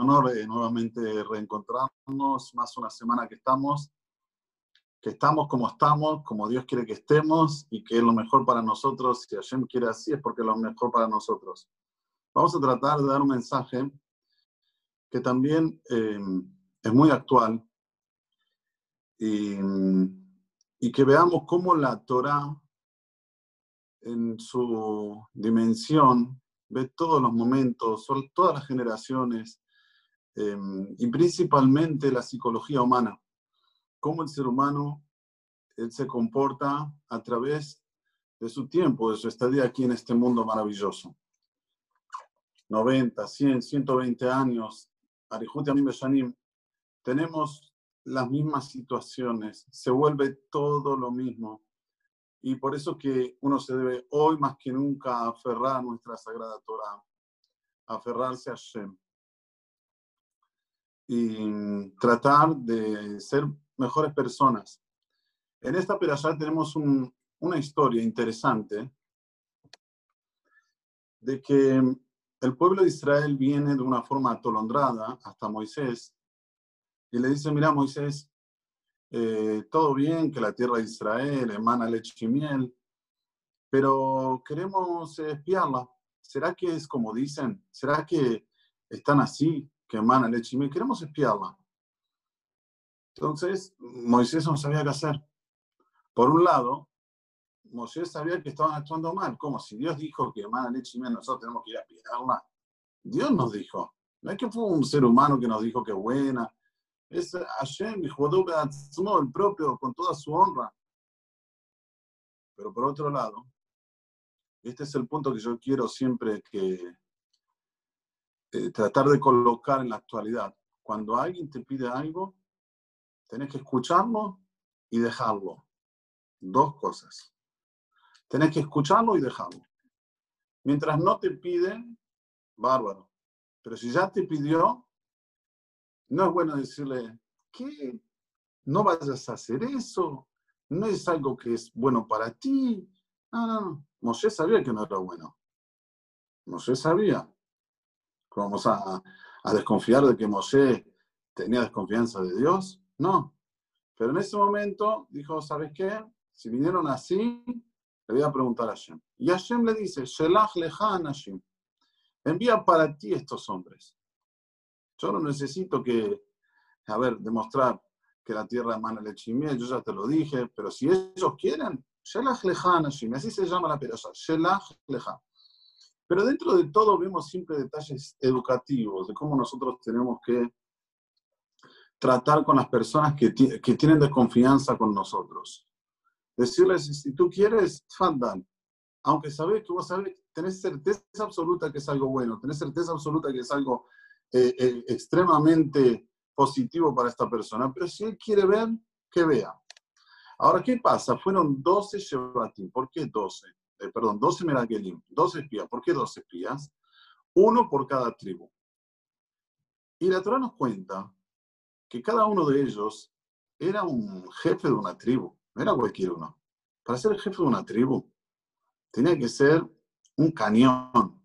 honor eh, nuevamente reencontrarnos, más una semana que estamos, que estamos como estamos, como Dios quiere que estemos y que es lo mejor para nosotros. Si Hashem quiere así, es porque es lo mejor para nosotros. Vamos a tratar de dar un mensaje que también eh, es muy actual y, y que veamos cómo la Torah en su dimensión ve todos los momentos, todas las generaciones em, y principalmente la psicología humana, cómo el ser humano él se comporta a través de su tiempo, de su estadía aquí en este mundo maravilloso. 90, 100, 120 años, Arihut y tenemos las mismas situaciones, se vuelve todo lo mismo. Y por eso que uno se debe hoy más que nunca aferrar a nuestra Sagrada Torah, aferrarse a Shem y tratar de ser mejores personas. En esta perashá tenemos una historia interesante de que el pueblo de Israel viene de una forma atolondrada hasta Moisés y le dice, mira Moisés, eh, todo bien, que la tierra de Israel emana leche y miel, pero queremos espiarla. ¿Será que es como dicen? ¿Será que están así, que emana leche y? Queremos espiarla. Entonces, Moisés no sabía qué hacer. Por un lado, Moisés sabía que estaban actuando mal, como si Dios dijo que emana leche y nosotros tenemos que ir a espiarla. Dios nos dijo. No es que fue un ser humano que nos dijo que buena, es Hashem, el propio, con toda su honra. Pero por otro lado, este es el punto que yo quiero siempre que eh, tratar de colocar en la actualidad. Cuando alguien te pide algo, tenés que escucharlo y dejarlo. Dos cosas. Tenés que escucharlo y dejarlo. Mientras no te piden, bárbaro. Pero si ya te pidió, no es bueno decirle, que No vayas a hacer eso, no es algo que es bueno para ti. No, no, no. Moshe sabía que no era bueno. Moshe sabía. ¿Vamos a, desconfiar de que Moshe tenía desconfianza de Dios? No. Pero en ese momento dijo, ¿sabes qué? Si vinieron así, le voy a preguntar a Hashem. Y Hashem le dice, Shelach lecha Hashem. Envía para ti estos hombres. Yo no necesito que, a ver, demostrar que la tierra emana leche y miel, yo ya te lo dije, pero si ellos quieren, Shelach Lecha así se llama la perasa, Shelach Lecha. Pero dentro de todo vemos siempre detalles educativos de cómo nosotros tenemos que tratar con las personas que, que tienen desconfianza con nosotros. Decirles, si tú quieres, fandan. Aunque sabes que vos sabes, tenés certeza absoluta que es algo bueno, tenés certeza absoluta que es algo eh, eh, extremadamente positivo para esta persona, pero si él quiere ver, que vea. Ahora, ¿qué pasa? Fueron 12 Shevatim. ¿Por qué 12? Eh, perdón, 12 Meragelim, 12 espías. ¿Por qué 12 espías? Uno por cada tribu. Y la Torah nos cuenta que cada uno de ellos era un jefe de una tribu, no era cualquier uno. Para ser jefe de una tribu, tenía que ser un cañón,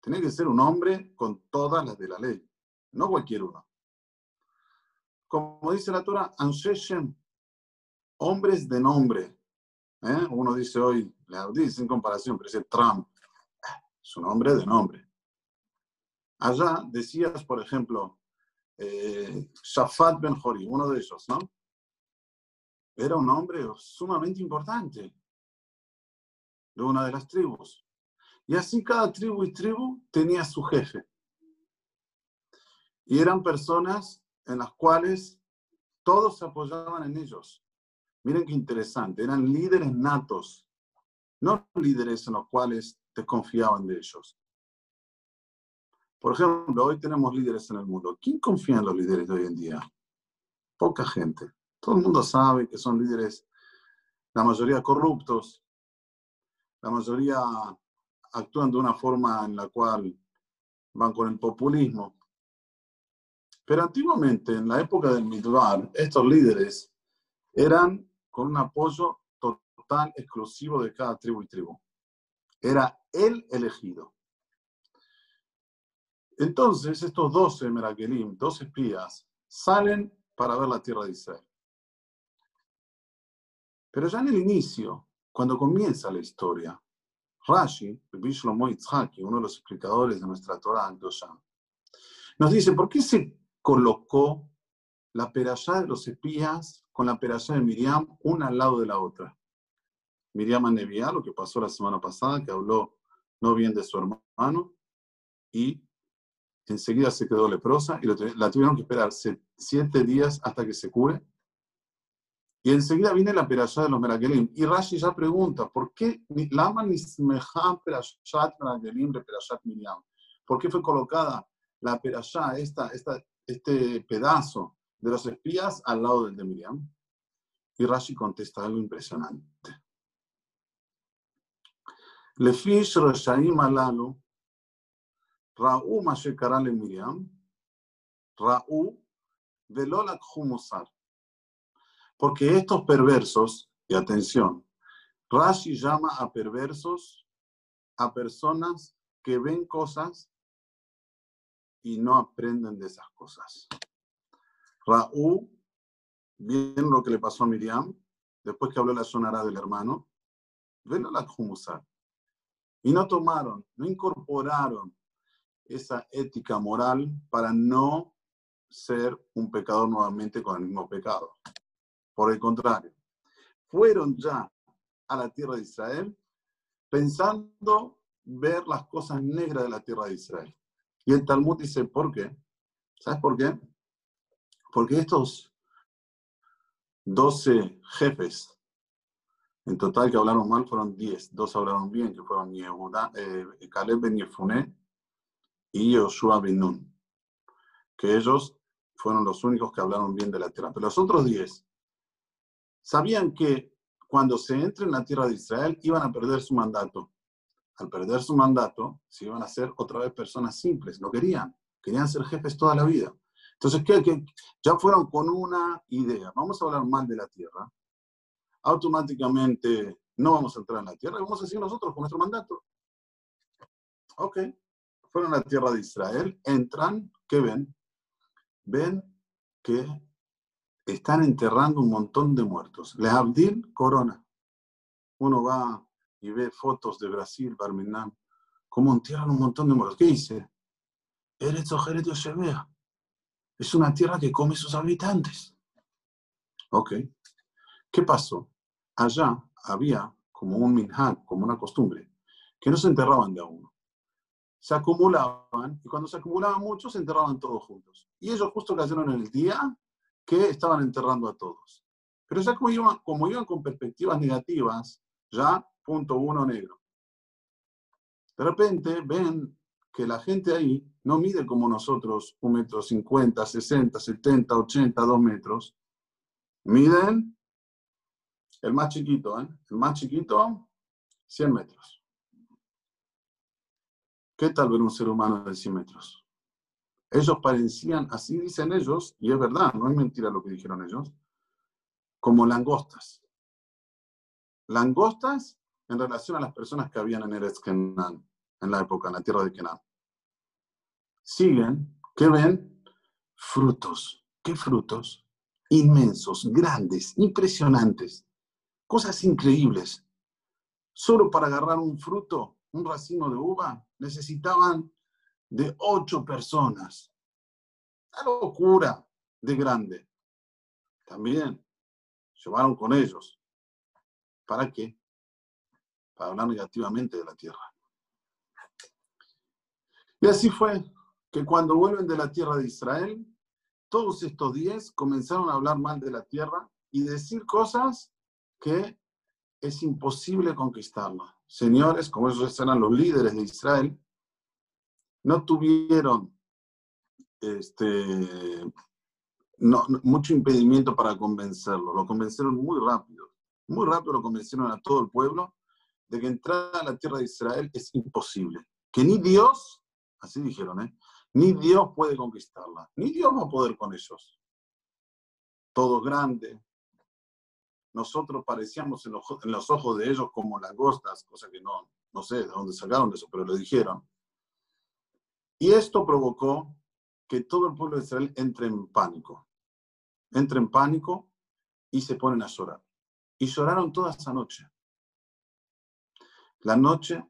tiene que ser un hombre con todas las de la ley, no cualquier uno. Como dice la Torah, Ansheshem, hombres de nombre. ¿eh? Uno dice hoy, dice en comparación, pero dice Trump, es un hombre de nombre. Allá decías, por ejemplo, eh, Shafat Ben Hori, uno de ellos, ¿no? Era un hombre sumamente importante de una de las tribus. Y así cada tribu y tribu tenía su jefe. Y eran personas en las cuales todos se apoyaban en ellos. Miren qué interesante, eran líderes natos, no líderes en los cuales desconfiaban de ellos. Por ejemplo, hoy tenemos líderes en el mundo. ¿Quién confía en los líderes de hoy en día? Poca gente. Todo el mundo sabe que son líderes, la mayoría corruptos, la mayoría actúan de una forma en la cual van con el populismo. Pero antiguamente, en la época del Midbar, estos líderes eran con un apoyo exclusivo de cada tribu y tribu. Era el elegido. Entonces, estos 12 Merakelim, 12 espías, salen para ver la tierra de Israel. Pero ya en el inicio, cuando comienza la historia, Rashi, Bishlomo Itzhaki, uno de los explicadores de nuestra Torah nos dice, ¿por qué se colocó la perashá de los espías con la perashá de Miriam una al lado de la otra? Miriam Anevia, lo que pasó la semana pasada, que habló no bien de su hermano, y enseguida se quedó leprosa y la tuvieron que esperar siete días hasta que se cure. Y enseguida viene la perashá de los Meragelim. Y Rashi ya pregunta, ¿por qué Lama Nismejam Perashat Meragelim de Perashat Miriam? ¿Por qué fue colocada la perashá, este pedazo de los espías al lado del de Miriam? Y Rashi contesta algo impresionante. Lefish Rashaim Alalu, Ra'u Mashekara le Miriam, Ra'u Velolak Humusar. Porque estos perversos, y atención, Rashi llama a perversos a personas que ven cosas y no aprenden de esas cosas. Raúl, bien lo que le pasó a Miriam, después que habló la sonará del hermano, la Humusar. Y no tomaron, no incorporaron esa ética moral para no ser un pecador nuevamente con el mismo pecado. Por el contrario, fueron ya a la tierra de Israel pensando ver las cosas negras de la tierra de Israel. Y el Talmud dice, ¿por qué? ¿Sabes por qué? Porque estos 12 jefes, en total que hablaron mal fueron 10, dos hablaron bien, que fueron Yehuda, eh, Caleb ben Yefuné y Yoshua ben Nun, que ellos fueron los únicos que hablaron bien de la tierra. Pero los otros 10 sabían que cuando se entre en la tierra de Israel iban a perder su mandato. Al perder su mandato, se iban a ser otra vez personas simples. No querían. Querían ser jefes toda la vida. Entonces, ¿qué, ya fueron con una idea. Vamos a hablar mal de la tierra. Automáticamente no vamos a entrar en la tierra. Vamos a decir nosotros con nuestro mandato. Ok. Fueron a la tierra de Israel. Entran. ¿Qué ven? Ven que están enterrando un montón de muertos. Les Abdil Corona. Uno va y ve fotos de Brasil, Barmenam, cómo entierran un montón de muertos. ¿Qué dice? Eres vea. Es una tierra que come sus habitantes. Ok. ¿Qué pasó? Allá había como un minhag, como una costumbre, que no se enterraban de a uno. Se acumulaban y cuando se acumulaban muchos se enterraban todos juntos. Y ellos justo cayeron en el día que estaban enterrando a todos. Pero ya como iban, como iban con perspectivas negativas, ya punto uno negro. De repente ven que la gente ahí no mide como nosotros un metro cincuenta, sesenta, setenta, ochenta, dos metros. Miden el más chiquito, ¿eh? El más chiquito, 100 metros. ¿Qué tal ver un ser humano de 100 metros? Ellos parecían, así dicen ellos, y es verdad, no es mentira lo que dijeron ellos, como langostas. Langostas en relación a las personas que habían en Eretz Kenan, en la época, en la tierra de Kenan. Siguen, ¿qué ven? Frutos. ¿Qué frutos? Inmensos, grandes, impresionantes, cosas increíbles. Solo para agarrar un fruto, un racimo de uva, necesitaban de ocho personas. Una locura de grande. También llevaron con ellos. ¿Para qué? Para hablar negativamente de la tierra. Y así fue que cuando vuelven de la tierra de Israel, todos estos diez comenzaron a hablar mal de la tierra y decir cosas que es imposible conquistarla. Señores, como ellos eran los líderes de Israel, no tuvieron este, no, mucho impedimento para convencerlo. Lo convencieron muy rápido. Muy rápido lo convencieron a todo el pueblo de que entrar a la tierra de Israel es imposible. Que ni Dios, así dijeron, ¿eh? ni Dios puede conquistarla. Ni Dios va a poder con ellos. Todo grande. Nosotros parecíamos en los, ojos de ellos como langostas, cosa que no, no sé de dónde sacaron eso, pero lo dijeron Y esto provocó que todo el pueblo de Israel entre en pánico. Entre en pánico y se ponen a llorar. Y lloraron toda esa noche. La noche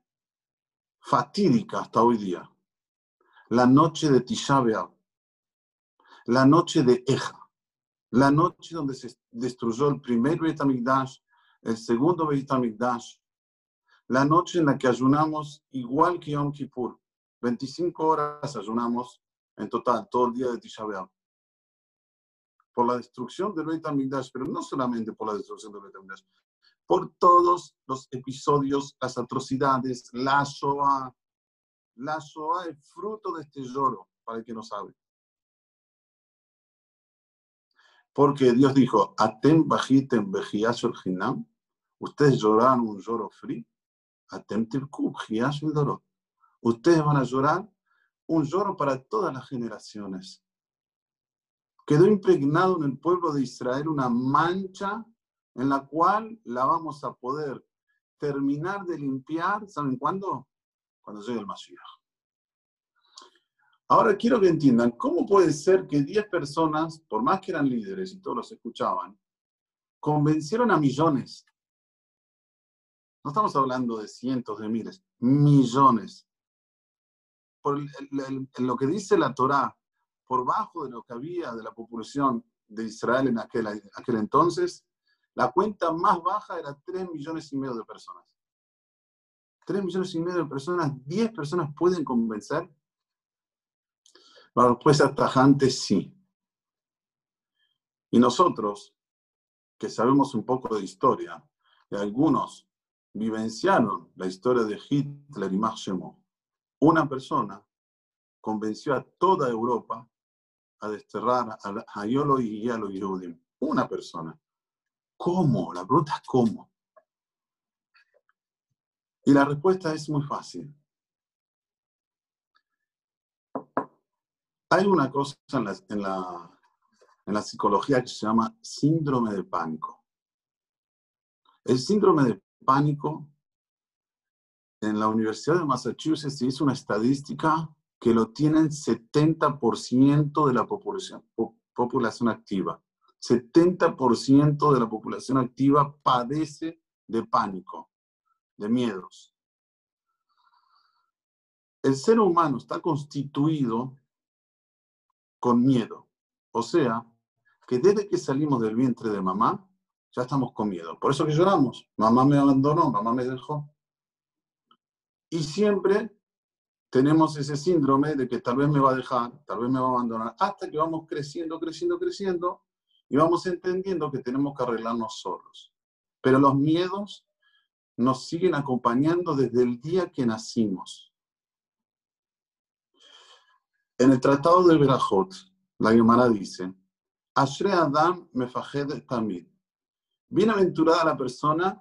fatídica hasta hoy día. La noche de Tisha La noche de Eja. La noche donde se destruyó el primer Beit HaMikdash, el segundo Beit HaMikdash. La noche en la que ayunamos igual que Yom Kippur. 25 horas ayunamos en total, todo el día de Tisha Por la destrucción del Beit HaMikdash, pero no solamente por la destrucción del Beit HaMikdash, por todos los episodios, las atrocidades, la Shoah. La Shoah es fruto de este lloro, para el que no sabe. Porque Dios dijo, Atem bajitem el hinam, ustedes lloraron un lloro frío, Atem tirkub el dorot. Ustedes van a llorar un lloro para todas las generaciones. Quedó impregnado en el pueblo de Israel una mancha en la cual la vamos a poder terminar de limpiar, ¿saben cuándo? Cuando llegue el Mashiach. Ahora quiero que entiendan, ¿cómo puede ser que 10 personas, por más que eran líderes y todos los escuchaban, convencieron a millones? No estamos hablando de cientos de miles, millones. Por lo que dice la Torá, por bajo de lo que había de la población de Israel en aquel, aquel entonces, la cuenta más baja era 3 millones y medio de personas. 3 millones y medio de personas, 10 personas pueden convencer. La respuesta tajante sí. Y nosotros, que sabemos un poco de historia, y algunos vivenciaron la historia de Hitler y Máximo, una persona convenció a toda Europa a desterrar a Hayolo y a los Yehudim. Una persona. ¿Cómo? La pregunta es ¿cómo? Y la respuesta es muy fácil. Hay una cosa en la, en la, psicología que se llama síndrome de pánico. El síndrome de pánico en la Universidad de Massachusetts se hizo una estadística que lo tienen 70% de la población, población activa. 70% de la población activa padece de pánico, de miedos. El ser humano está constituido con miedo. O sea, que desde que salimos del vientre de mamá, ya estamos con miedo. Por eso que lloramos. Mamá me abandonó, mamá me dejó. Y siempre tenemos ese síndrome de que tal vez me va a dejar, tal vez me va a abandonar, hasta que vamos creciendo, creciendo, creciendo, y vamos entendiendo que tenemos que arreglarnos solos. Pero los miedos nos siguen acompañando desde el día que nacimos. En el Tratado de Berajot, la Gemara dice, Ashre Adam mefajed tamid. Bienaventurada la persona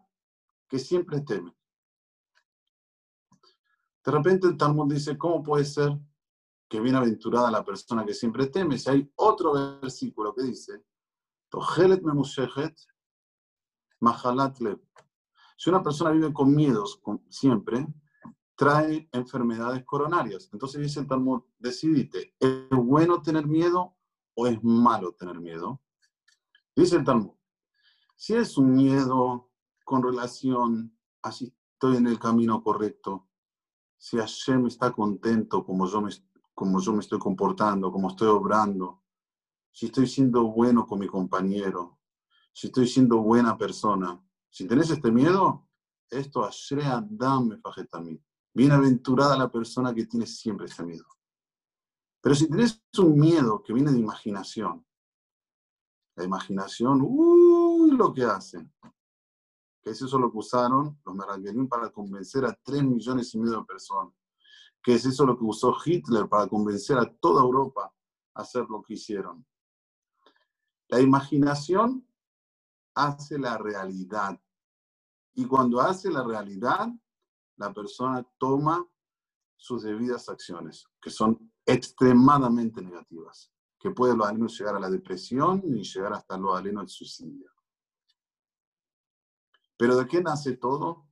que siempre teme. De repente el Talmud dice, ¿cómo puede ser que bienaventurada la persona que siempre teme? Si hay otro versículo que dice, si una persona vive con miedos siempre, trae enfermedades coronarias. Entonces dice el Talmud, decidite, ¿es bueno tener miedo o es malo tener miedo? Dice el Talmud, si es un miedo con relación a si estoy en el camino correcto, si Hashem está contento como yo me, como yo me estoy comportando, como estoy obrando, si estoy siendo bueno con mi compañero, si estoy siendo buena persona. Si tenés este miedo, esto Ashrea Dame Fajetami. Bienaventurada la persona que tiene siempre este miedo. Pero si tenés un miedo que viene de imaginación, la imaginación, uy, lo que hace. Que es eso lo que usaron los Meraglim para convencer a 3 millones y medio de personas. Que es eso lo que usó Hitler para convencer a toda Europa a hacer lo que hicieron. La imaginación hace la realidad. Y cuando hace la realidad, la persona toma sus debidas acciones, que son extremadamente negativas, que puede lo aleno llegar a la depresión y llegar hasta lo aleno al suicidio. Pero ¿de qué nace todo?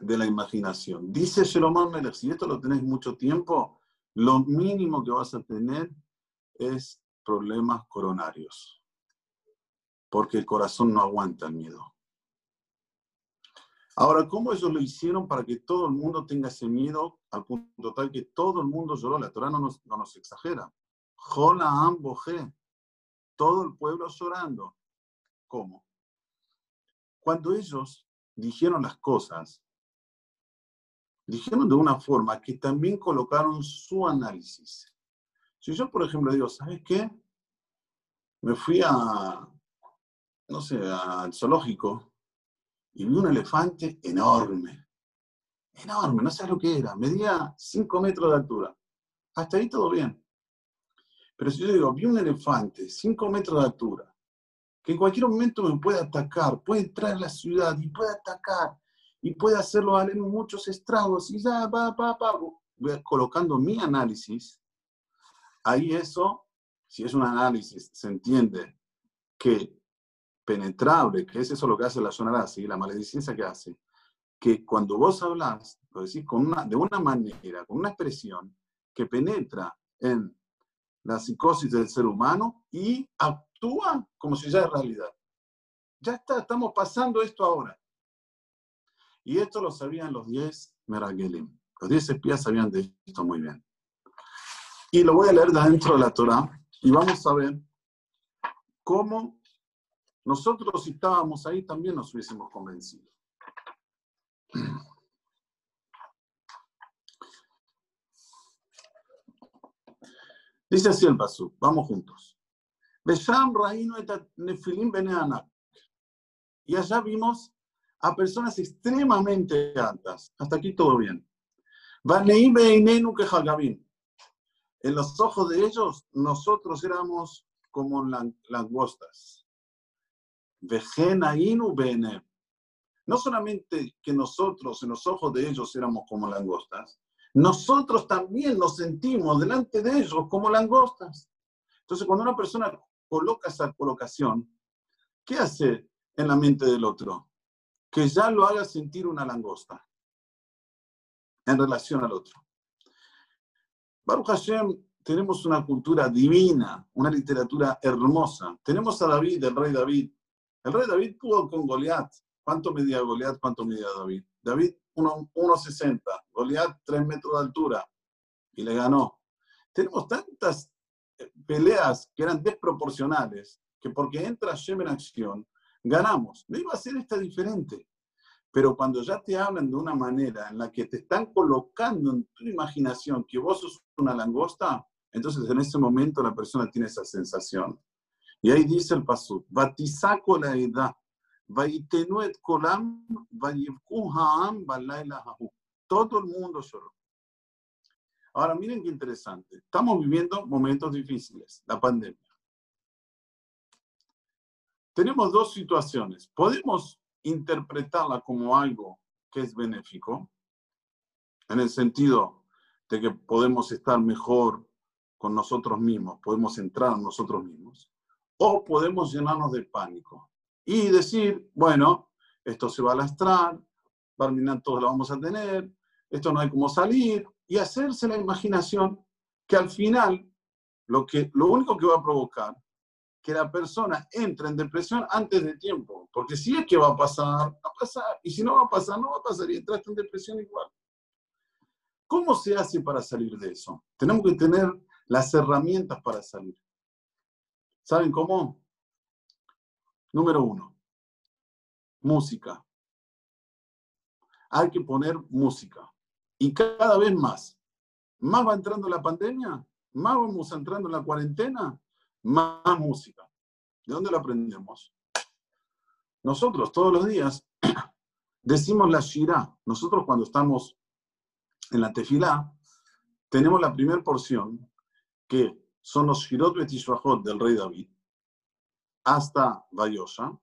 De la imaginación. Dice Shalom Melech, si esto lo tenéis mucho tiempo, lo mínimo que vas a tener es problemas coronarios, porque el corazón no aguanta el miedo. Ahora, ¿cómo ellos lo hicieron para que todo el mundo tenga ese miedo al punto tal que todo el mundo lloró? La Torah no nos, no nos exagera. Jola Amboje, todo el pueblo llorando. ¿Cómo? Cuando ellos dijeron las cosas, dijeron de una forma que también colocaron su análisis. Si yo, por ejemplo, digo, ¿sabes qué? Me fui a, no sé, al zoológico y vi un elefante enorme. Enorme, no sé lo que era. Medía 5 metros de altura. Hasta ahí todo bien. Pero si yo digo, vi un elefante 5 metros de altura, que en cualquier momento me puede atacar, puede entrar en la ciudad y puede atacar, y puede hacerlo en muchos estragos, y ya, va, va, va, voy colocando mi análisis, ahí eso, si es un análisis, se entiende que penetrable, que es eso lo que hace la zona así, la maledicencia que hace, que cuando vos hablas, lo decís con una, de una manera, con una expresión que penetra en la psicosis del ser humano y actúa como si ya es realidad. Ya está, estamos pasando esto ahora. Y esto lo sabían los 10 Meragelim. Los 10 espías sabían de esto muy bien. Y lo voy a leer de dentro de la Torah y vamos a ver cómo nosotros si estábamos ahí también nos hubiésemos convencido. Dice así el paso, vamos juntos. Y allá vimos a personas extremadamente altas. Hasta aquí todo bien. En los ojos de ellos, nosotros éramos como langostas. No solamente que nosotros en los ojos de ellos éramos como langostas, nosotros también nos sentimos delante de ellos como langostas. Entonces, cuando una persona coloca esa colocación, ¿qué hace en la mente del otro? que ya lo haga sentir una langosta en relación al otro. Baruch Hashem, tenemos una cultura divina, una literatura hermosa. Tenemos a David, el rey David. El rey David pudo con Goliat. ¿Cuánto medía Goliat? ¿Cuánto medía David? David 1,60. Goliat 3 metros de altura. Y le ganó. Tenemos tantas eh, peleas que eran desproporcionales que porque entra Hashem en acción, ganamos. No iba a ser esta diferente. Pero cuando ya te hablan de una manera en la que te están colocando en tu imaginación que vos sos una langosta, entonces en ese momento la persona tiene esa sensación. Y ahí dice el pasú, Batisaco la edad, Vaitenuet kolam, Todo el mundo lloró. Ahora miren qué interesante. Estamos viviendo momentos difíciles, la pandemia tenemos dos situaciones. Podemos interpretarla como algo que es benéfico, en el sentido de que podemos estar mejor con nosotros mismos, podemos entrar en nosotros mismos, o podemos llenarnos de pánico y decir, bueno, esto se va a lastrar, terminar todos lo vamos a tener, esto no hay cómo salir, y hacerse la imaginación que al final lo, que, lo único que va a provocar que la persona entre en depresión antes de tiempo. Porque si es que va a pasar, va a pasar. Y si no va a pasar, no va a pasar. Y entraste en depresión igual. ¿Cómo se hace para salir de eso? Tenemos que tener las herramientas para salir. ¿Saben cómo? Número uno, música. Hay que poner música. Y cada vez más. Más va entrando la pandemia, más vamos entrando en la cuarentena, más música. ¿De dónde la aprendemos? Nosotros todos los días decimos la Shirah. Nosotros cuando estamos en la tefilá, tenemos la primera porción, que son los Shirot Betishvahot del rey David, hasta Bayosha.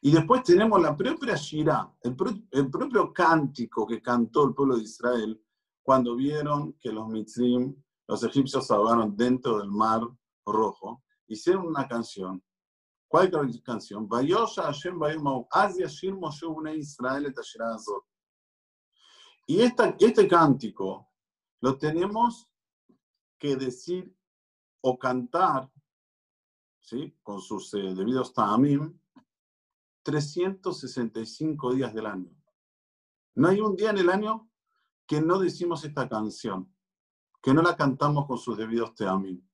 Y después tenemos la propia Shirah, el, el, propio cántico que cantó el pueblo de Israel cuando vieron que los Mitzrim, los egipcios, ahogaron dentro del mar rojo hicieron una canción. ¿Cuál canción? Y esta, este cántico lo tenemos que decir o cantar, ¿sí? con sus eh, debidos ta'amim, 365 días del año. No hay un día en el año que no decimos esta canción, que no la cantamos con sus debidos ta'amim.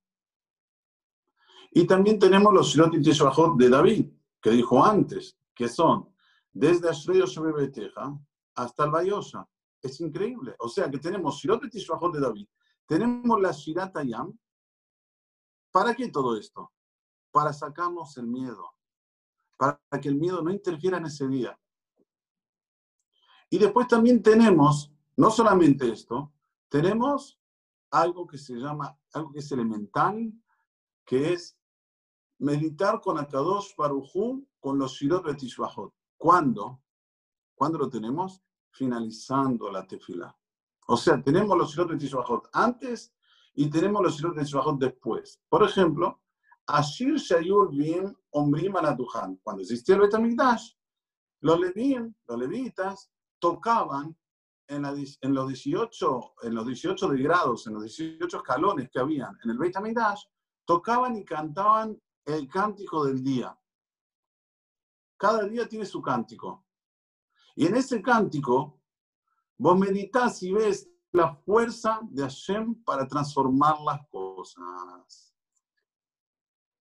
Y también tenemos los Shirot y de David, que dijo antes, que son desde Ashrei Beteja hasta el. Es increíble. O sea que tenemos Shirot y de David, tenemos la Shirat Ayam. ¿Para qué todo esto? Para sacarnos el miedo, para que el miedo no interfiera en ese día. Y después también tenemos, no solamente esto, tenemos algo que se llama, algo que es elemental, que es meditar con Akadosh Barujú con los Shirot Betishbahot. ¿Cuándo? ¿Cuándo lo tenemos? Finalizando la tefila. O sea, tenemos los Shirot Betishbahot antes y tenemos los Shirot Betishbahot después. Por ejemplo, Ashir Shayur Bim Omrim Anatuhan. Cuando existía el Betamigdash, los Levim, los levitas, tocaban en, en, los 18, en los 18 grados, en los 18 escalones que habían en el Beit tocaban y cantaban el cántico del día. Cada día tiene su cántico. Y en ese cántico, vos meditas y ves la fuerza de Hashem para transformar las cosas.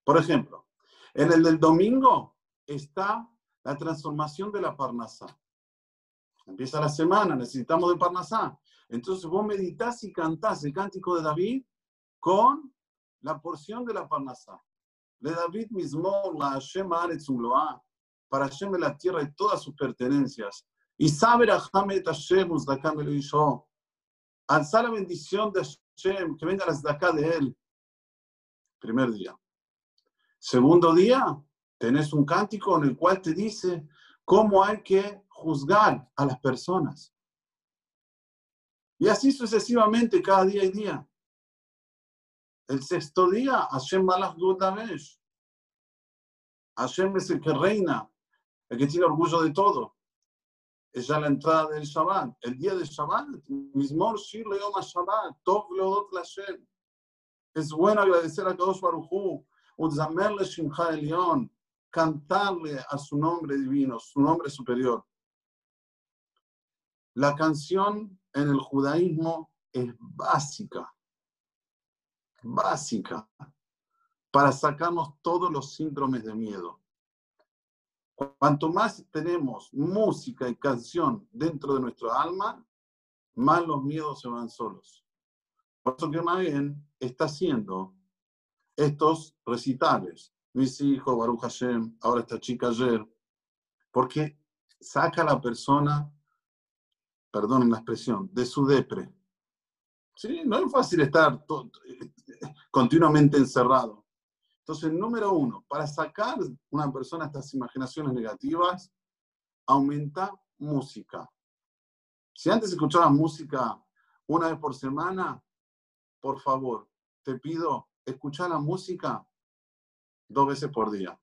Por ejemplo, en el del domingo está la transformación de la Parnasá. Empieza la semana, necesitamos de Parnasá. Entonces vos meditas y cantás el cántico de David con la porción de la Parnasá. Le David mismo la Hashem para Hashem en la tierra y todas sus pertenencias. Y Hamet Hashem lo hizo. Alzar la bendición de Hashem, que venga la acá de él. Primer día. Segundo día, tenés un cántico en el cual te dice cómo hay que juzgar a las personas. Y así sucesivamente cada día y día. El sexto día, Hashem Malach Damesh. Hashem es el que reina, el que tiene orgullo de todo. Es ya la entrada del Shabbat. El día del Shabbat, Mismor Shir Leom Shabbat, Tov Leodot Hashem. Es bueno agradecer a Kadosh Baruchu, Utzamerle Shimcha Elion, cantarle a su nombre divino, su nombre superior. La canción en el judaísmo es básica básica para sacarnos todos los síndromes de miedo. Cuanto más tenemos música y canción dentro de nuestro alma, más los miedos se van solos. Por eso que bien está haciendo estos recitales. Mis hijos, Baruch Hashem, ahora esta chica ayer, porque saca a la persona, perdonen la expresión, de su depre. ¿Sí? No es fácil estar continuamente encerrado. Entonces, número uno, para sacar una persona estas imaginaciones negativas, aumenta música. Si antes escuchabas música una vez por semana, por favor, te pido escuchar la música dos veces por día.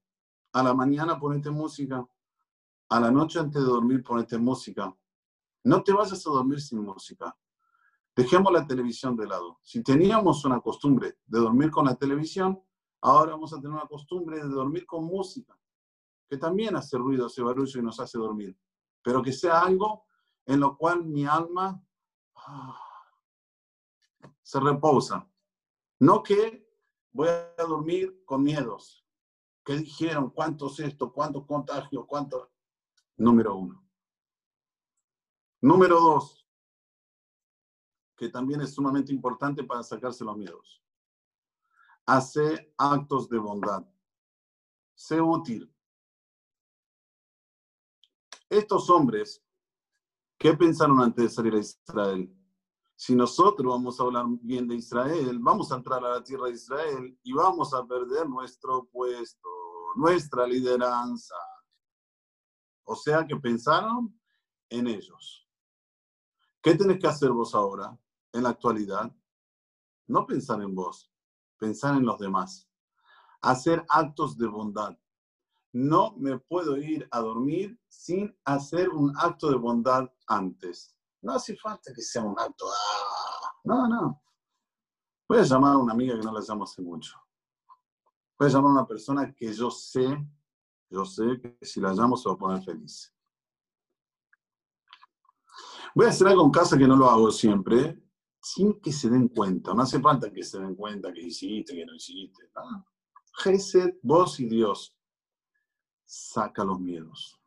A la mañana ponete música, a la noche antes de dormir ponete música. No te vayas a dormir sin música. Dejemos la televisión de lado. Si teníamos una costumbre de dormir con la televisión, ahora vamos a tener una costumbre de dormir con música, que también hace ruido, hace barullo y nos hace dormir, pero que sea algo en lo cual mi alma ah, se reposa. No que voy a dormir con miedos. ¿Qué dijeron? ¿Cuántos esto? ¿Cuántos contagios? ¿Cuántos? Número uno. Número dos que también es sumamente importante para sacarse los miedos. Hace actos de bondad. Sé útil. Estos hombres, ¿qué pensaron antes de salir a Israel? Si nosotros vamos a hablar bien de Israel, vamos a entrar a la tierra de Israel y vamos a perder nuestro puesto, nuestra lideranza. O sea que pensaron en ellos. ¿Qué tenés que hacer vos ahora? en la actualidad, no pensar en vos, pensar en los demás, hacer actos de bondad. No me puedo ir a dormir sin hacer un acto de bondad antes. No hace falta que sea un acto, ah, no, no. Voy a llamar a una amiga que no la llamo hace mucho. Voy a llamar a una persona que yo sé, yo sé que si la llamo se va a poner feliz. Voy a hacer algo en casa que no lo hago siempre, sin que se den cuenta. No hace falta que se den cuenta que hiciste, que no hiciste. No. vos y Dios, saca los miedos.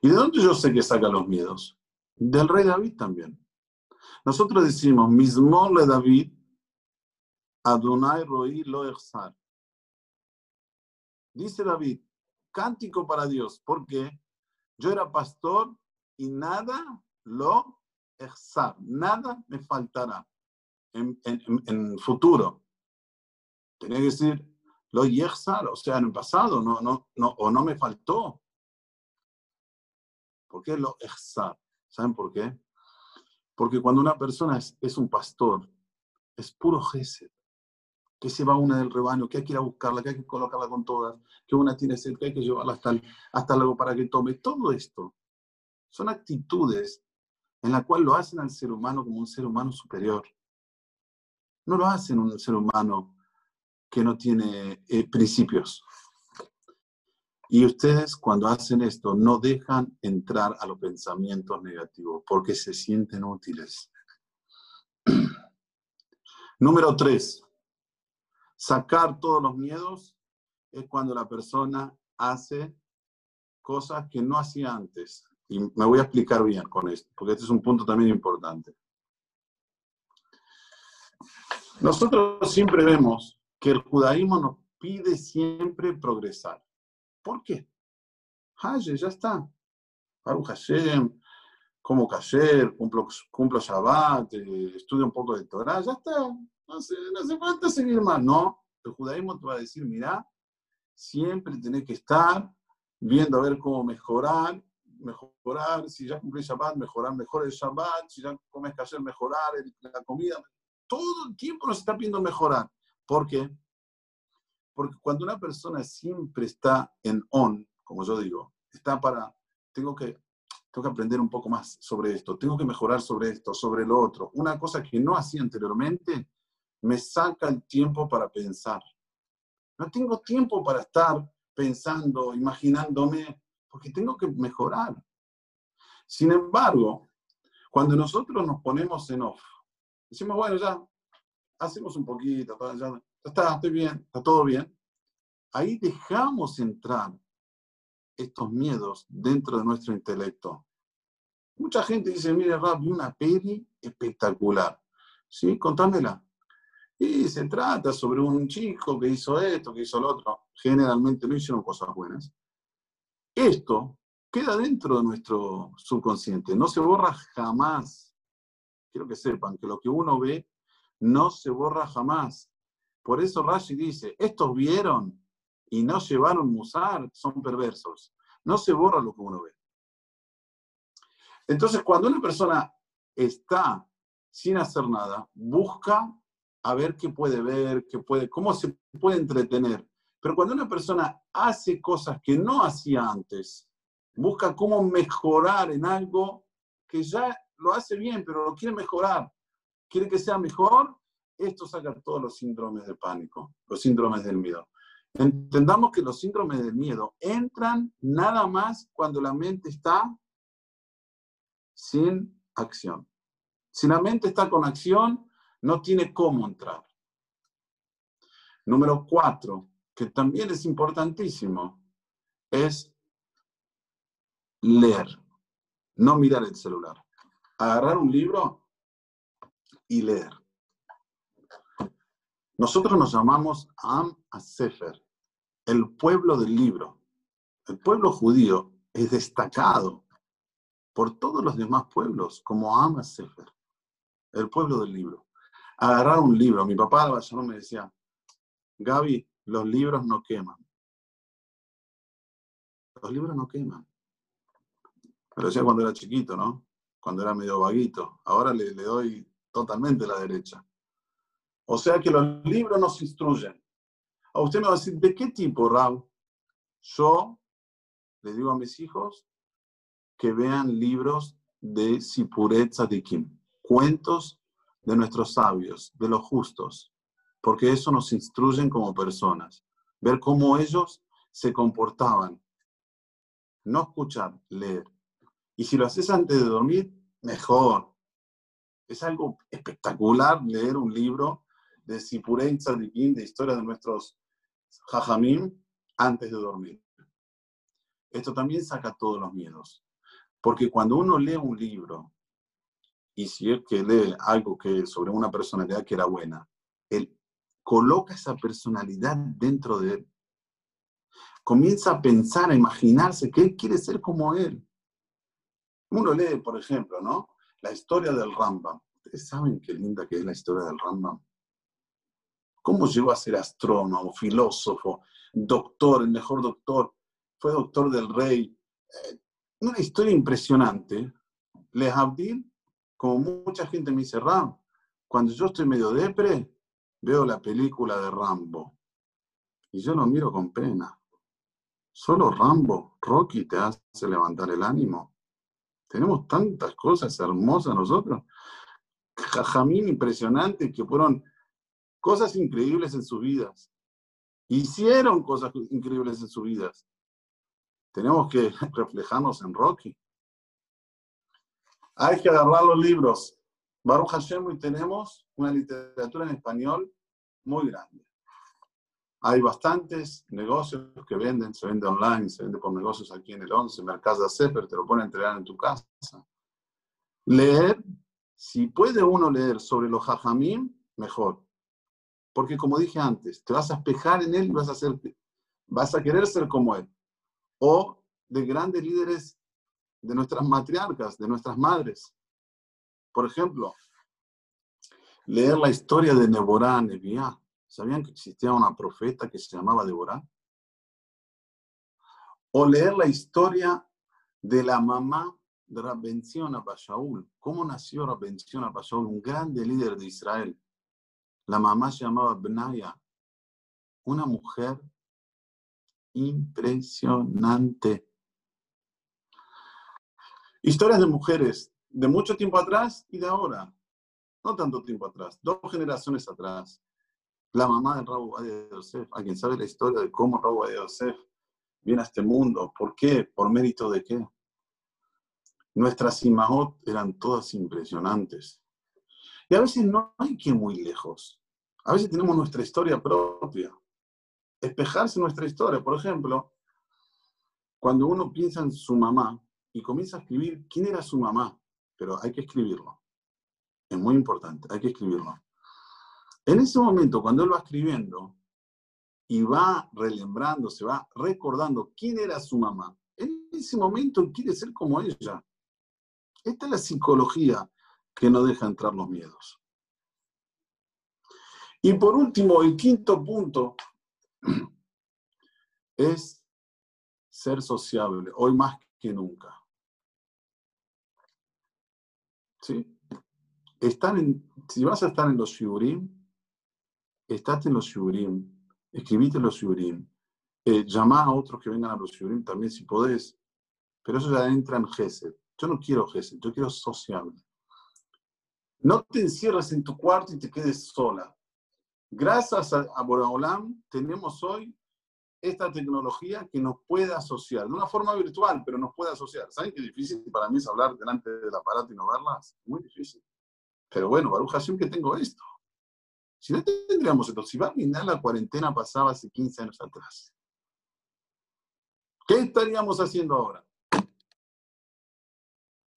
¿Y de dónde yo sé que saca los miedos? Del rey David también. Nosotros decimos, mismo le David, Adonai Roí lo exar. Dice David, cántico para Dios, porque yo era pastor y nada lo exar, nada me faltará en, en, futuro. Tenía que decir, lo yexar, o sea, en el pasado, no, no, no, o no me faltó. ¿Por qué lo exar? ¿Saben por qué? Porque cuando una persona es, es un pastor, es puro gesed que se va una del rebaño, que hay que ir a buscarla, que hay que colocarla con todas, que una tiene sed, que hay que llevarla hasta, hasta luego para que tome. Todo esto son actitudes en las cuales lo hacen al ser humano como un ser humano superior. No lo hacen un ser humano que no tiene eh, principios. Y ustedes cuando hacen esto no dejan entrar a los pensamientos negativos porque se sienten útiles. Número tres, Sacar todos los miedos es cuando la persona hace cosas que no hacía antes. Y me voy a explicar bien con esto, porque este es un punto también importante. Nosotros siempre vemos que el judaísmo nos pide siempre progresar. ¿Por qué? Haye, ya está. Baruch Hashem, como Kasher, cumplo, cumplo Shabbat, eh, estudio un poco de Torah, ya está. No hace, no hace falta seguir más. No, el judaísmo te va a decir, mira, siempre tenés que estar viendo a ver cómo mejorar, mejorar, si ya cumplís Shabbat, mejorar mejor el Shabbat, si ya comes ayer, mejorar la comida. Todo el tiempo nos está pidiendo mejorar. ¿Por qué? Porque cuando una persona siempre está en on, como yo digo, está para, tengo que, tengo que aprender un poco más sobre esto, tengo que mejorar sobre esto, sobre lo otro. Una cosa que no hacía anteriormente, me saca el tiempo para pensar. No tengo tiempo para estar pensando, imaginándome, porque tengo que mejorar. Sin embargo, cuando nosotros nos ponemos en off, decimos, bueno, ya hacemos un poquito, ya, está, estoy bien, está todo bien. Ahí dejamos entrar estos miedos dentro de nuestro intelecto. Mucha gente dice, mire, Rap, una peli espectacular. ¿Sí? Contámela. Y se trata sobre un chico que hizo esto, que hizo lo otro. Generalmente no hicieron cosas buenas. Esto queda dentro de nuestro subconsciente, no se borra jamás. Quiero que sepan que lo que uno ve no se borra jamás. Por eso Rashi dice, estos vieron y no llevaron musar, son perversos. No se borra lo que uno ve. Entonces, cuando una persona está sin hacer nada, busca a ver qué puede ver, qué puede, cómo se puede entretener. Pero cuando una persona hace cosas que no hacía antes, busca cómo mejorar en algo que ya lo hace bien, pero lo quiere mejorar, quiere que sea mejor, esto saca todos los síndromes de pánico, los síndromes del miedo. Entendamos que los síndromes del miedo entran nada más cuando la mente está sin acción. Si la mente está con acción, no tiene cómo entrar. Número cuatro, que también es importantísimo, es leer, no mirar el celular. Agarrar un libro y leer. Nosotros nos llamamos Am Sefer, el pueblo del libro. El pueblo judío es destacado por todos los demás pueblos como Am Sefer, el pueblo del libro agarrar un libro. Mi papá me decía, Gaby, los libros no queman. Los libros no queman. Me lo decía cuando era chiquito, ¿no? Cuando era medio vaguito. Ahora le, doy totalmente la derecha. O sea que los libros nos instruyen. A usted me va a decir, ¿de qué tipo, Raúl? Yo le digo a mis hijos que vean libros de Sipuret Kim, cuentos de nuestros sabios, de los justos, porque eso nos instruyen como personas. Ver cómo ellos se comportaban. No escuchar, leer. Y si lo haces antes de dormir, mejor. Es algo espectacular leer un libro de Sipurei Tzadikim, de historia de nuestros Jajamim, antes de dormir. Esto también saca todos los miedos. Porque cuando uno lee un libro, y si es que lee algo que sobre una personalidad que era buena, él coloca esa personalidad dentro de él. Comienza a pensar, a imaginarse que él quiere ser como él. Uno lee, por ejemplo, ¿no? La historia del Rambam. ¿Ustedes saben qué linda que es la historia del Rambam? ¿Cómo llegó a ser astrónomo, filósofo, doctor, el mejor doctor? Fue doctor del rey. Eh, una historia impresionante. Les Abdil, como mucha gente me dice, Ram, cuando yo estoy medio depre, veo la película de Rambo. Y yo lo miro con pena. Solo Rambo, Rocky te hace levantar el ánimo. Tenemos tantas cosas hermosas nosotros. Jajamín impresionante que fueron cosas increíbles en sus vidas. Hicieron cosas increíbles en sus vidas. Tenemos que reflejarnos en Rocky. Hay que agarrar los libros. Baruch Hashem, y tenemos una literatura en español muy grande. Hay bastantes negocios que venden, se vende online, se vende por negocios aquí en el 11, Mercado Sefer, te lo ponen a entregar en tu casa. Leer, si puede uno leer sobre los hajamim, mejor. Porque como dije antes, te vas a espejar en él y vas a, ser, vas a querer ser como él. O de grandes líderes de nuestras matriarcas, de nuestras madres. Por ejemplo, leer la historia de Neborá Nebiá. ¿Sabían que existía una profeta que se llamaba Deborah? O leer la historia de la mamá de Rabbenzion Abashaul. ¿Cómo nació Rabbenzion Abashaul? Un grande líder de Israel. La mamá se llamaba Benaya. Una mujer impresionante. Historias de mujeres de mucho tiempo atrás y de ahora. No tanto tiempo atrás, dos generaciones atrás. La mamá de Raúl de Yosef, a quien sabe la historia de cómo Raúl de Yosef viene a este mundo. ¿Por qué? ¿Por mérito de qué? Nuestras imahot eran todas impresionantes. Y a veces no hay que ir muy lejos. A veces tenemos nuestra historia propia. Espejarse nuestra historia. Por ejemplo, cuando uno piensa en su mamá, y comienza a escribir quién era su mamá, pero hay que escribirlo. Es muy importante, hay que escribirlo. En ese momento, cuando él va escribiendo y va relembrando, se va recordando quién era su mamá, en ese momento él quiere ser como ella. Esta es la psicología que no deja entrar los miedos. Y por último, el quinto punto es ser sociable, hoy más que nunca. ¿Sí? en, si vas a estar en los shiurim, estate en los shiurim, escribite en los shiurim, eh, llama a otros que vengan a los shiurim también si podés, pero eso ya entra en Gesed. Yo no quiero Gesed, yo quiero sociable. No te encierres en tu cuarto y te quedes sola. Gracias a, a Boraholam tenemos hoy esta tecnología que nos puede asociar, de una forma virtual, pero nos puede asociar. ¿Saben qué difícil para mí es hablar delante del aparato y no verlas? Muy difícil. Pero bueno, Baruch Hashem que tengo esto. Si no tendríamos esto, si va a mirar la cuarentena pasaba hace 15 años atrás, ¿qué estaríamos haciendo ahora?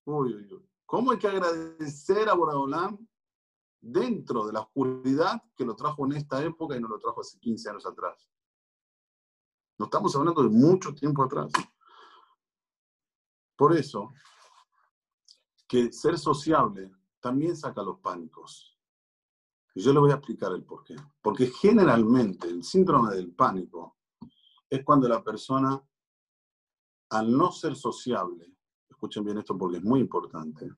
Uy, uy, uy. ¿Cómo hay que agradecer a Boraholam dentro de la oscuridad que lo trajo en esta época y no lo trajo hace 15 años atrás? No estamos hablando de mucho tiempo atrás. Por eso, que ser sociable también saca los pánicos. Y yo le voy a explicar el porqué. Porque generalmente el síndrome del pánico es cuando la persona, al no ser sociable, escuchen bien esto porque es muy importante,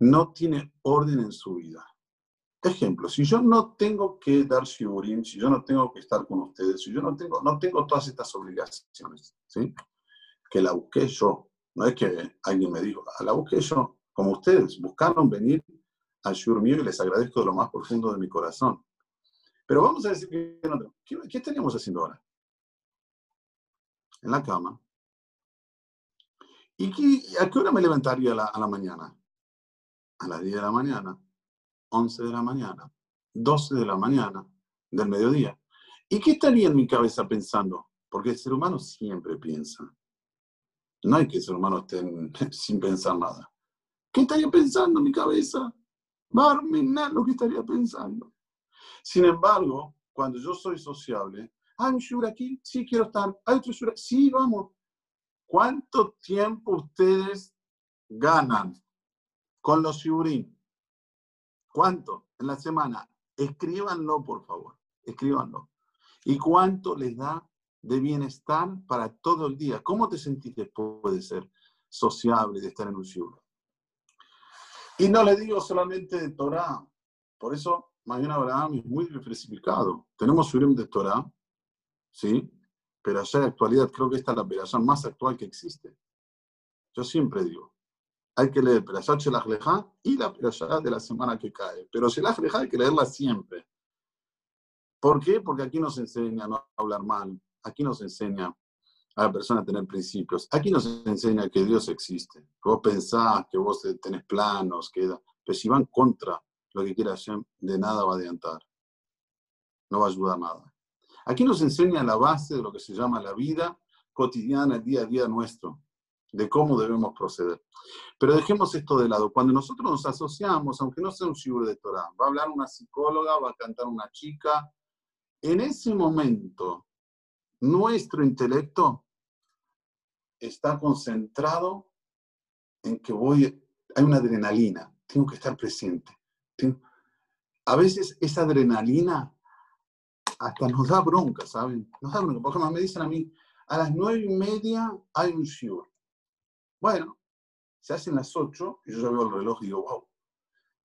no tiene orden en su vida. Ejemplo, si yo no tengo que dar shiurim, si yo no tengo que estar con ustedes, si yo no tengo, no tengo todas estas obligaciones, ¿sí? Que la busqué yo, no es que alguien me dijo, ah, la busqué yo, como ustedes, buscaron venir al Shur mío y les agradezco de lo más profundo de mi corazón. Pero vamos a decir que no, ¿qué, ¿qué estaríamos haciendo ahora? En la cama. ¿Y qué, a qué hora me levantaría a la mañana? A las 10 de la mañana, 11 de la mañana, 12 de la mañana, del mediodía. ¿Y qué estaría en mi cabeza pensando? Porque el ser humano siempre piensa. No hay que el ser humano esté sin pensar nada. ¿Qué estaría pensando en mi cabeza? nada lo que estaría pensando. Sin embargo, cuando yo soy sociable, hay un shur aquí, sí quiero estar, hay otro shur, sí, vamos. ¿Cuánto tiempo ustedes ganan con los shurim? ¿Cuánto en la semana? Escríbanlo, por favor, escríbanlo. ¿Y cuánto les da de bienestar para todo el día? ¿Cómo te sentís después de ser sociable, de estar en un? Y no le digo solamente de Torah. Por eso, mañana Abraham es muy diversificado. Tenemos shurim de Torah, ¿sí? Pero allá de actualidad, creo que esta es la perashá más actual que existe. Yo siempre digo, hay que leer Perashat Shelach Leja y la Perashat de la semana que cae. Pero Shelach Leja hay que leerla siempre. ¿Por qué? Porque aquí nos enseña a no hablar mal. Aquí nos enseña a la persona a tener principios. Aquí nos enseña que Dios existe. Que vos pensás, que vos tenés planos, que... Pero si van contra lo que quiera hacer, de nada va a adiantar. No va a ayudar nada. Aquí nos enseña la base de lo que se llama la vida cotidiana, el día a día nuestro, de cómo debemos proceder. Pero dejemos esto de lado. Cuando nosotros nos asociamos, aunque no sea un shiur de Torah, va a hablar una psicóloga, va a cantar una chica, en ese momento, nuestro intelecto está concentrado en que voy, hay una adrenalina, tengo que estar presente. a veces esa adrenalina hasta nos da bronca, ¿saben? Nos da bronca. Por ejemplo, me dicen a mí, a las nueve y media hay un shiur. Bueno, se hacen las ocho y yo ya veo el reloj y digo, wow,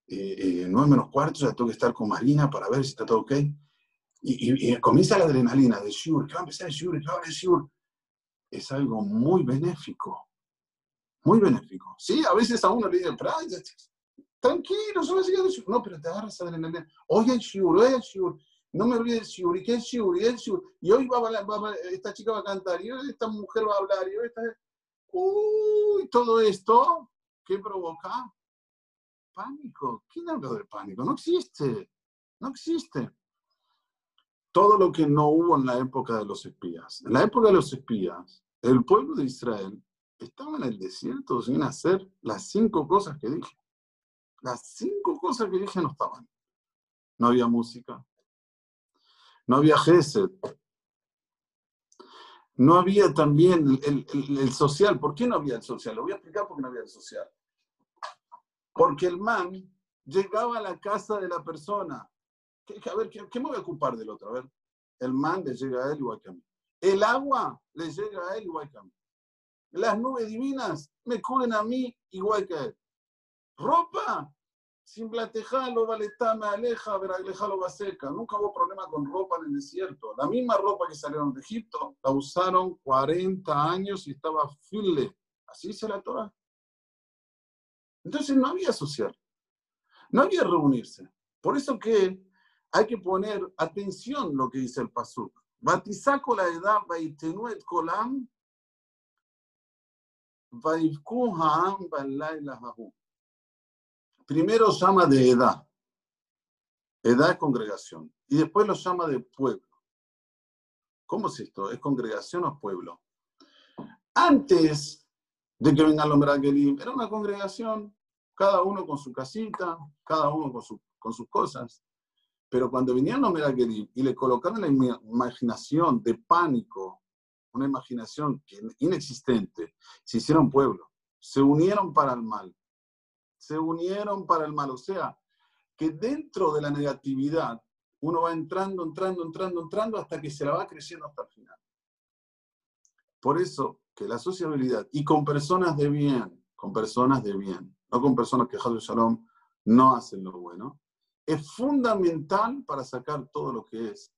eh, eh, nueve menos cuarto, ya tengo que estar con Marina para ver si está todo ok. Y, comienza la adrenalina de shiur, que va a empezar el shiur, que va a el shiur. Es algo muy benéfico, muy benéfico. Sí, a veces a uno le dicen, tranquilo, solo sigue el shiur. No, pero te agarras adrenalina. Hoy hay shiur, hoy hay shiur no me olvides Shiur, y qué es Shiur, y es Y hoy va a, esta chica va a cantar, y hoy esta mujer va a hablar, y hoy esta... Uy, todo esto, ¿qué provoca? Pánico. ¿Quién habla de pánico? No existe. No existe. Todo lo que no hubo en la época de los espías. En la época de los espías, el pueblo de Israel estaba en el desierto sin hacer las cinco cosas que dije. Las cinco cosas que dije no estaban. No había música, no había Gesed. No había también el, social. ¿Por qué no había el social? Lo voy a explicar por qué no había el social. Porque el man llegaba a la casa de la persona. a ver, ¿qué, me voy a ocupar del otro? A ver, el man le llega a él igual que a mí. El agua le llega a él igual que a mí. Las nubes divinas me cubren a mí igual que a él. Ropa sin lo valetame aleja, lo va seca. Nunca hubo problema con ropa en el desierto. La misma ropa que salieron de Egipto la usaron 40 años y estaba file. Así dice la Torah. Entonces no había social. No había reunirse. Por eso que hay que poner atención lo que dice el Pasuk. Batizaco la edad, vaitenuet kolam, vaivku ha'am la hahu. Primero llama de edad. Edad es congregación. Y después lo llama de pueblo. ¿Cómo es esto? ¿Es congregación o pueblo? Antes de que venga el Meragelim, era una congregación, cada uno con su casita, cada uno con, con sus cosas. Pero cuando vinieron los Meragelim y le colocaron la imaginación de pánico, una imaginación inexistente, se hicieron pueblo, se unieron para el mal se unieron para el mal. O sea, que dentro de la negatividad uno va entrando, entrando, entrando, entrando hasta que se la va creciendo hasta el final. Por eso que la sociabilidad, y con personas de bien, con personas de bien, no con personas que Hadru Shalom no hacen lo bueno, es fundamental para sacar todo lo que es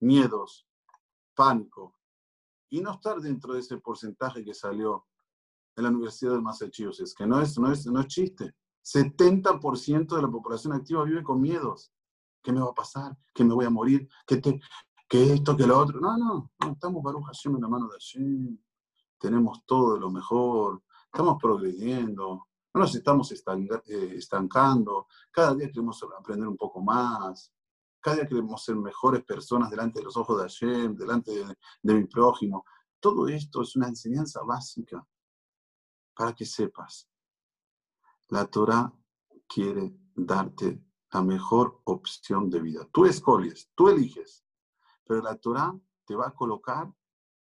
miedos, pánico, y no estar dentro de ese porcentaje que salió en la Universidad de Massachusetts, que no es, no es, no es chiste. 70% de la población activa vive con miedos. ¿Qué me va a pasar? ¿Qué me voy a morir? ¿Qué, te, que esto, que lo otro? No, no, no estamos Baruch Hashem en la mano de Hashem. Tenemos todo lo mejor. Estamos progrediendo. No nos estamos eh, estancando. Cada día queremos aprender un poco más. Cada día queremos ser mejores personas delante de los ojos de Hashem, delante de, de mi prójimo. Todo esto es una enseñanza básica para que sepas. La Torah quiere darte la mejor opción de vida. Tú escoges, tú eliges, pero la Torah te va a colocar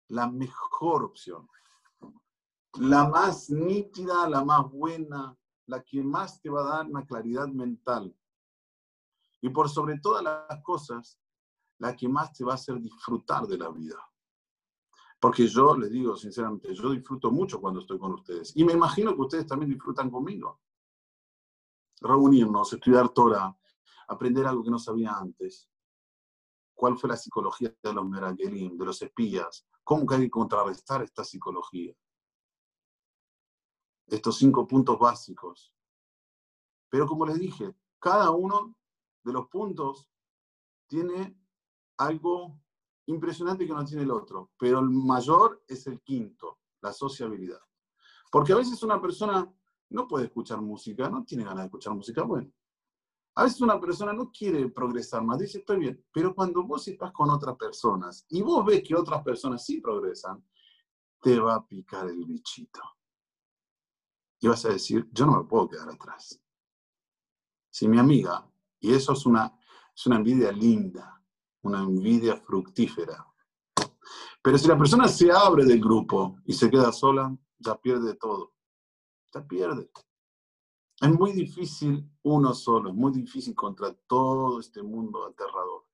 la mejor opción, la más nítida, la más buena, la que más te va a dar una claridad mental. Y por sobre todas las cosas, la que más te va a hacer disfrutar de la vida. Porque yo les digo sinceramente, yo disfruto mucho cuando estoy con ustedes. Y me imagino que ustedes también disfrutan conmigo. Reunirnos, estudiar Torah, aprender algo que no sabía antes. ¿Cuál fue la psicología de los Meragelim, de los espías? ¿Cómo hay que contrarrestar esta psicología? Estos cinco puntos básicos. Pero como les dije, cada uno de los puntos tiene algo impresionante que no tiene el otro, pero el mayor es el quinto, la sociabilidad. Porque a veces una persona no puede escuchar música, no tiene ganas de escuchar música, bueno. A veces una persona no quiere progresar más, dice, estoy bien, pero cuando vos estás con otras personas y vos ves que otras personas sí progresan, te va a picar el bichito. Y vas a decir, yo no me puedo quedar atrás. Si mi amiga, y eso es una, es una envidia linda, una envidia fructífera. Pero si la persona se abre del grupo y se queda sola, ya pierde todo. Ya pierde. Es muy difícil uno solo, es muy difícil contra todo este mundo aterrador.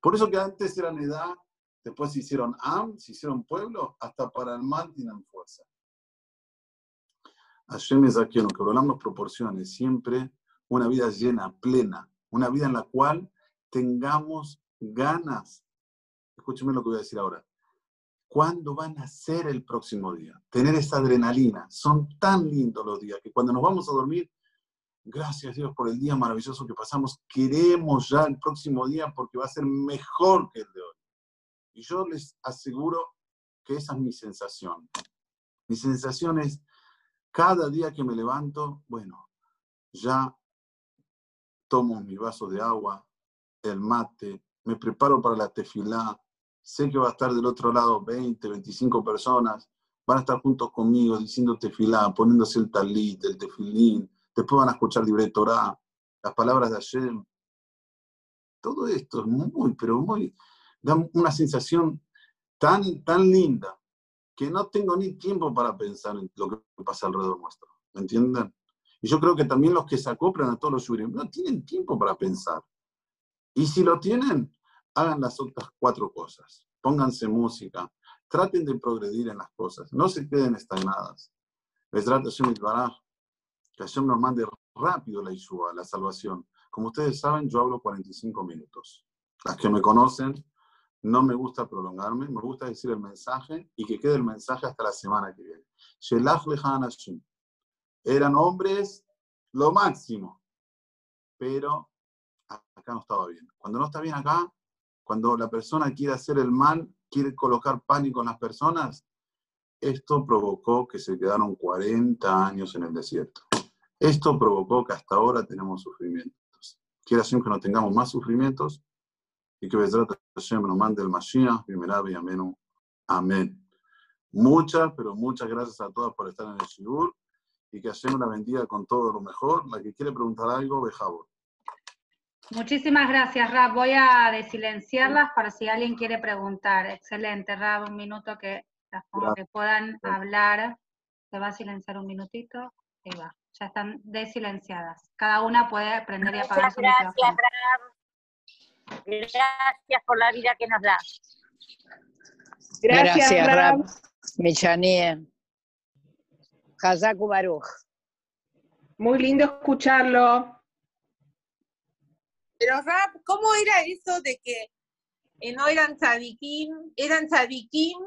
Por eso que antes eran edad, después se hicieron AM, se hicieron pueblo, hasta para el mal tienen fuerza. Hashem es aquí, que hablamos proporciones, siempre una vida llena, plena, una vida en la cual tengamos ganas. Escúcheme lo que voy a decir ahora. ¿Cuándo van a ser el próximo día? Tener esa adrenalina. Son tan lindos los días que cuando nos vamos a dormir, gracias Dios por el día maravilloso que pasamos, queremos ya el próximo día porque va a ser mejor que el de hoy. Y yo les aseguro que esa es mi sensación. Mi sensación es, cada día que me levanto, bueno, ya tomo mi vaso de agua, el mate, me preparo para la tefilá, sé que va a estar del otro lado 20, 25 personas, van a estar juntos conmigo diciendo tefilá, poniéndose el talit, el tefilín, después van a escuchar libre Torah, las palabras de Hashem. Todo esto es muy, pero muy, da una sensación tan, tan linda que no tengo ni tiempo para pensar en lo que pasa alrededor nuestro. ¿Me entienden? Y yo creo que también los que se acoplan a todos los shurim no tienen tiempo para pensar. Y si lo tienen, hagan las otras cuatro cosas. Pónganse música, traten de progredir en las cosas, no se queden estagnadas. Les trata que Hashem nos mande rápido la Yeshua, la salvación. Como ustedes saben, yo hablo 45 minutos. Las que me conocen, no me gusta prolongarme, me gusta decir el mensaje y que quede el mensaje hasta la semana que viene. Shelach Eran hombres lo máximo, pero acá no estaba bien. Cuando no está bien acá, cuando la persona quiere hacer el mal, quiere colocar pánico en las personas, esto provocó que se quedaron 40 años en el desierto. Esto provocó que hasta ahora tenemos sufrimientos. Quiere decir que no tengamos más sufrimientos y que Besrat Hashem nos mande el Mashiach, y Amén. Amén. Muchas, pero muchas gracias a todas por estar en el Shigur y que Hashem la bendiga con todo lo mejor. La que quiere preguntar algo, Bejabot. Muchísimas gracias, Rab. Voy a desilenciarlas para si alguien quiere preguntar. Excelente, Rab. Un minuto que que puedan hablar. Se va a silenciar un minutito. Ahí va. Ya están desilenciadas. Cada una puede prender y apagar su gracias, Rab. Gracias por la vida que nos da. Gracias, gracias Rab. Michanie. Hazaku Baruch. Muy lindo escucharlo. Pero Rap, ¿cómo era eso de que eh, no eran tzadikim, eran tzadikim